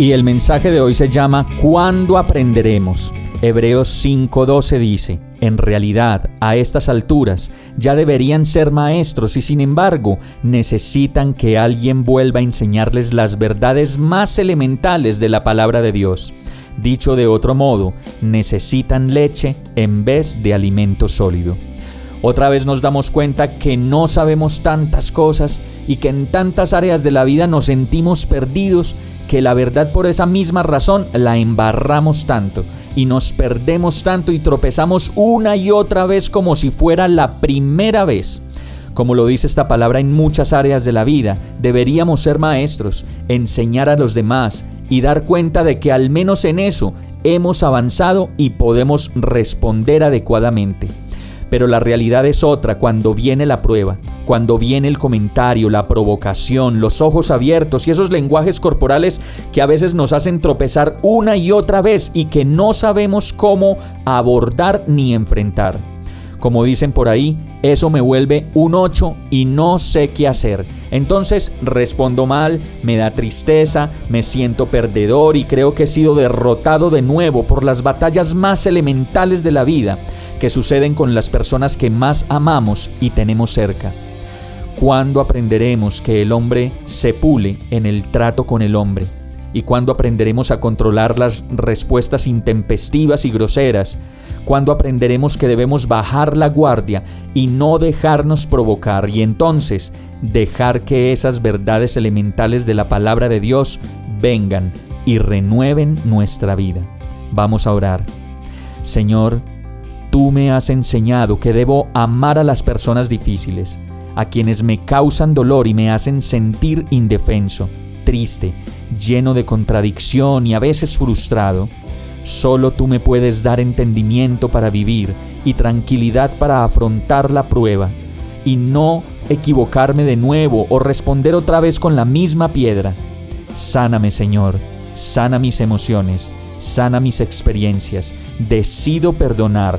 Y el mensaje de hoy se llama ¿Cuándo aprenderemos? Hebreos 5:12 dice, en realidad, a estas alturas, ya deberían ser maestros y sin embargo necesitan que alguien vuelva a enseñarles las verdades más elementales de la palabra de Dios. Dicho de otro modo, necesitan leche en vez de alimento sólido. Otra vez nos damos cuenta que no sabemos tantas cosas y que en tantas áreas de la vida nos sentimos perdidos que la verdad por esa misma razón la embarramos tanto y nos perdemos tanto y tropezamos una y otra vez como si fuera la primera vez. Como lo dice esta palabra en muchas áreas de la vida, deberíamos ser maestros, enseñar a los demás y dar cuenta de que al menos en eso hemos avanzado y podemos responder adecuadamente. Pero la realidad es otra cuando viene la prueba, cuando viene el comentario, la provocación, los ojos abiertos y esos lenguajes corporales que a veces nos hacen tropezar una y otra vez y que no sabemos cómo abordar ni enfrentar. Como dicen por ahí, eso me vuelve un 8 y no sé qué hacer. Entonces respondo mal, me da tristeza, me siento perdedor y creo que he sido derrotado de nuevo por las batallas más elementales de la vida que suceden con las personas que más amamos y tenemos cerca. ¿Cuándo aprenderemos que el hombre se pule en el trato con el hombre? ¿Y cuándo aprenderemos a controlar las respuestas intempestivas y groseras? ¿Cuándo aprenderemos que debemos bajar la guardia y no dejarnos provocar y entonces dejar que esas verdades elementales de la palabra de Dios vengan y renueven nuestra vida? Vamos a orar. Señor, Tú me has enseñado que debo amar a las personas difíciles, a quienes me causan dolor y me hacen sentir indefenso, triste, lleno de contradicción y a veces frustrado. Solo tú me puedes dar entendimiento para vivir y tranquilidad para afrontar la prueba y no equivocarme de nuevo o responder otra vez con la misma piedra. Sáname, Señor, sana mis emociones, sana mis experiencias, decido perdonar